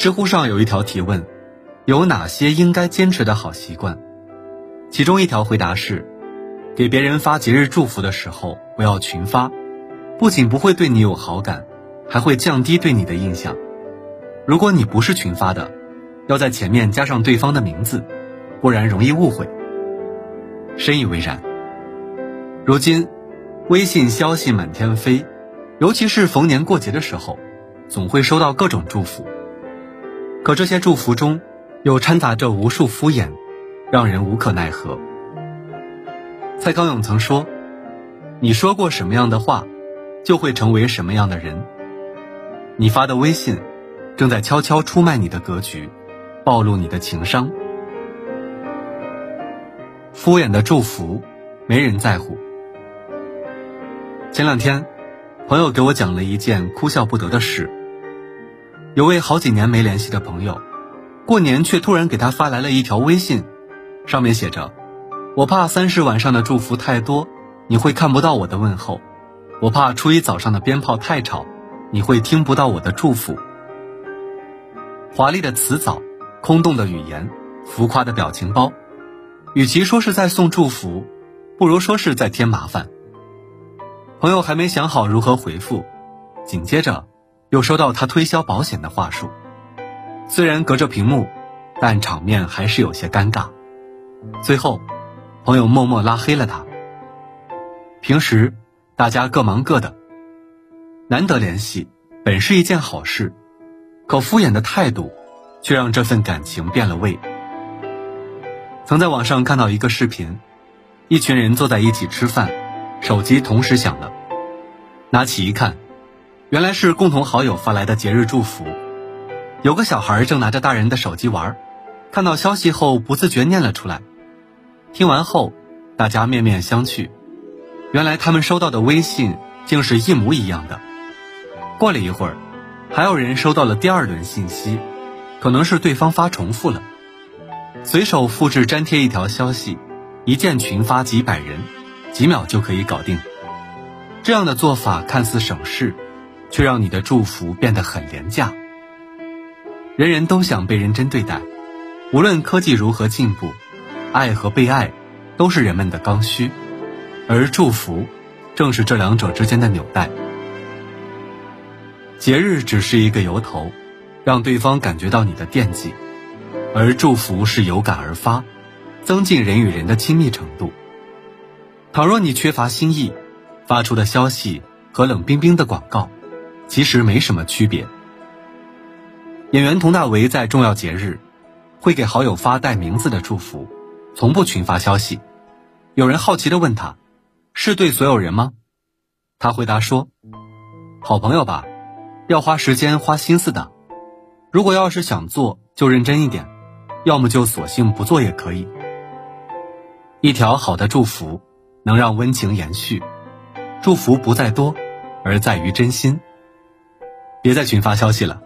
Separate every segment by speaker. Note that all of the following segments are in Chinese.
Speaker 1: 知乎上有一条提问：有哪些应该坚持的好习惯？其中一条回答是：给别人发节日祝福的时候不要群发，不仅不会对你有好感，还会降低对你的印象。如果你不是群发的，要在前面加上对方的名字，不然容易误会。深以为然。如今，微信消息满天飞，尤其是逢年过节的时候，总会收到各种祝福。可这些祝福中，又掺杂着无数敷衍，让人无可奈何。蔡康永曾说：“你说过什么样的话，就会成为什么样的人。”你发的微信，正在悄悄出卖你的格局，暴露你的情商。敷衍的祝福，没人在乎。前两天，朋友给我讲了一件哭笑不得的事。有位好几年没联系的朋友，过年却突然给他发来了一条微信，上面写着：“我怕三十晚上的祝福太多，你会看不到我的问候；我怕初一早上的鞭炮太吵，你会听不到我的祝福。”华丽的辞藻，空洞的语言，浮夸的表情包，与其说是在送祝福，不如说是在添麻烦。朋友还没想好如何回复，紧接着。又收到他推销保险的话术，虽然隔着屏幕，但场面还是有些尴尬。最后，朋友默默拉黑了他。平时大家各忙各的，难得联系本是一件好事，可敷衍的态度却让这份感情变了味。曾在网上看到一个视频，一群人坐在一起吃饭，手机同时响了，拿起一看。原来是共同好友发来的节日祝福，有个小孩正拿着大人的手机玩，看到消息后不自觉念了出来。听完后，大家面面相觑，原来他们收到的微信竟是一模一样的。过了一会儿，还有人收到了第二轮信息，可能是对方发重复了，随手复制粘贴一条消息，一键群发几百人，几秒就可以搞定。这样的做法看似省事。却让你的祝福变得很廉价。人人都想被认真对待，无论科技如何进步，爱和被爱都是人们的刚需，而祝福正是这两者之间的纽带。节日只是一个由头，让对方感觉到你的惦记，而祝福是有感而发，增进人与人的亲密程度。倘若你缺乏心意，发出的消息和冷冰冰的广告。其实没什么区别。演员佟大为在重要节日，会给好友发带名字的祝福，从不群发消息。有人好奇的问他：“是对所有人吗？”他回答说：“好朋友吧，要花时间花心思的。如果要是想做，就认真一点；要么就索性不做也可以。”一条好的祝福，能让温情延续。祝福不在多，而在于真心。别再群发消息了，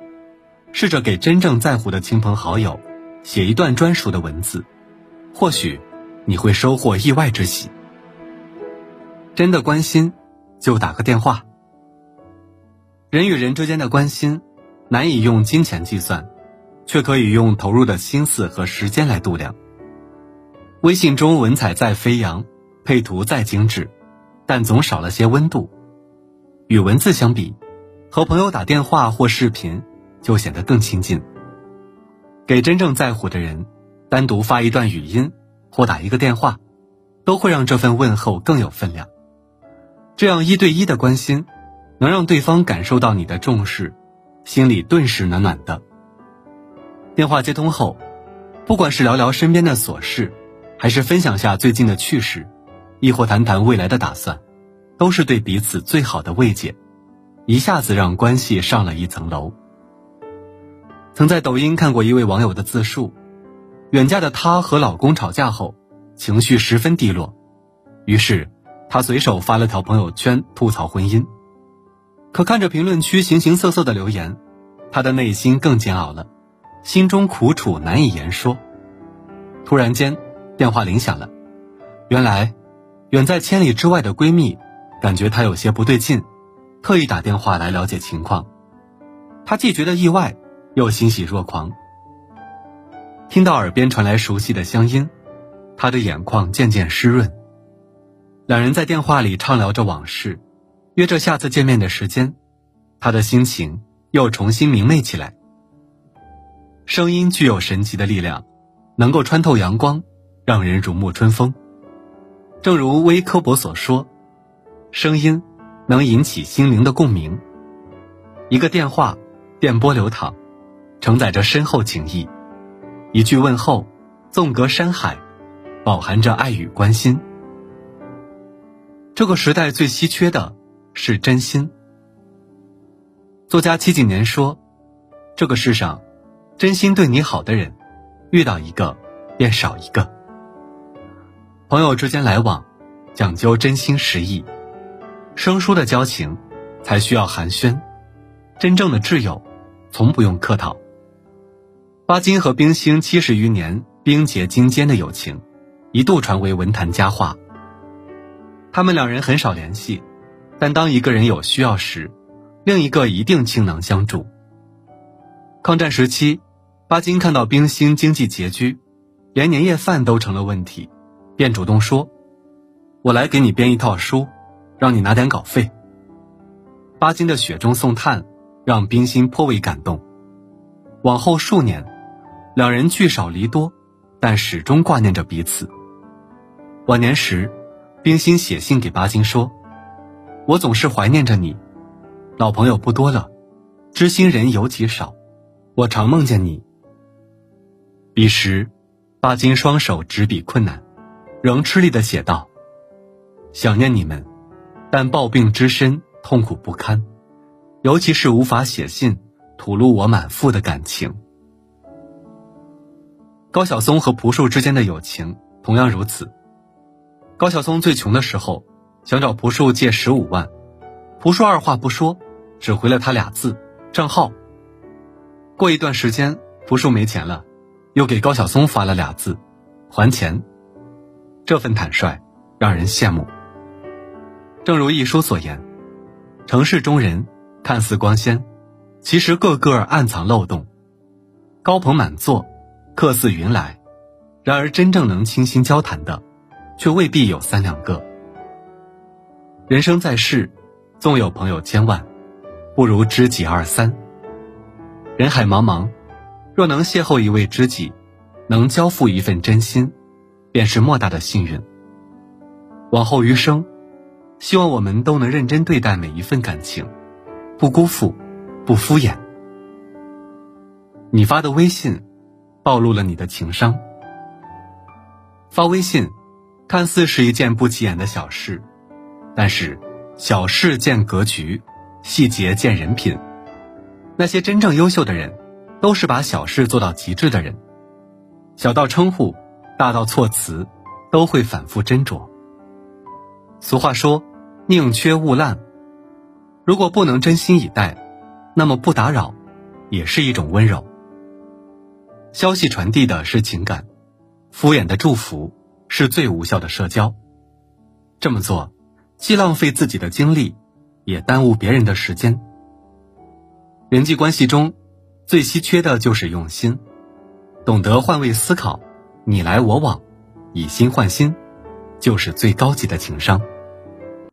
Speaker 1: 试着给真正在乎的亲朋好友写一段专属的文字，或许你会收获意外之喜。真的关心，就打个电话。人与人之间的关心，难以用金钱计算，却可以用投入的心思和时间来度量。微信中文采再飞扬，配图再精致，但总少了些温度。与文字相比。和朋友打电话或视频，就显得更亲近。给真正在乎的人，单独发一段语音或打一个电话，都会让这份问候更有分量。这样一对一的关心，能让对方感受到你的重视，心里顿时暖暖的。电话接通后，不管是聊聊身边的琐事，还是分享下最近的趣事，亦或谈谈未来的打算，都是对彼此最好的慰藉。一下子让关系上了一层楼。曾在抖音看过一位网友的自述：远嫁的她和老公吵架后，情绪十分低落，于是她随手发了条朋友圈吐槽婚姻。可看着评论区形形色色的留言，她的内心更煎熬了，心中苦楚难以言说。突然间，电话铃响了，原来远在千里之外的闺蜜感觉她有些不对劲。特意打电话来了解情况，他既觉得意外，又欣喜若狂。听到耳边传来熟悉的乡音，他的眼眶渐渐湿润。两人在电话里畅聊着往事，约着下次见面的时间，他的心情又重新明媚起来。声音具有神奇的力量，能够穿透阳光，让人如沐春风。正如威科伯所说，声音能引起心灵的共鸣。一个电话，电波流淌，承载着深厚情谊；一句问候，纵隔山海，饱含着爱与关心。这个时代最稀缺的是真心。作家戚景年说：“这个世上，真心对你好的人，遇到一个便少一个。朋友之间来往，讲究真心实意，生疏的交情才需要寒暄，真正的挚友，从不用客套。”巴金和冰心七十余年冰洁金坚的友情，一度传为文坛佳话。他们两人很少联系，但当一个人有需要时，另一个一定倾囊相助。抗战时期，巴金看到冰心经济拮据，连年夜饭都成了问题，便主动说：“我来给你编一套书，让你拿点稿费。”巴金的雪中送炭，让冰心颇为感动。往后数年，两人聚少离多，但始终挂念着彼此。晚年时。冰心写信给巴金说：“我总是怀念着你，老朋友不多了，知心人尤其少，我常梦见你。”彼时，巴金双手执笔困难，仍吃力的写道：“想念你们，但抱病之身痛苦不堪，尤其是无法写信吐露我满腹的感情。”高晓松和朴树之间的友情同样如此。高晓松最穷的时候，想找朴树借十五万，朴树二话不说，只回了他俩字：账号。过一段时间，朴树没钱了，又给高晓松发了俩字：还钱。这份坦率，让人羡慕。正如一书所言，城市中人看似光鲜，其实个个暗藏漏洞。高朋满座，客似云来，然而真正能倾心交谈的。却未必有三两个。人生在世，纵有朋友千万，不如知己二三。人海茫茫，若能邂逅一位知己，能交付一份真心，便是莫大的幸运。往后余生，希望我们都能认真对待每一份感情，不辜负，不敷衍。你发的微信，暴露了你的情商。发微信。看似是一件不起眼的小事，但是小事见格局，细节见人品。那些真正优秀的人，都是把小事做到极致的人。小到称呼，大到措辞，都会反复斟酌。俗话说：“宁缺毋滥。”如果不能真心以待，那么不打扰，也是一种温柔。消息传递的是情感，敷衍的祝福。是最无效的社交。这么做，既浪费自己的精力，也耽误别人的时间。人际关系中，最稀缺的就是用心，懂得换位思考，你来我往，以心换心，就是最高级的情商。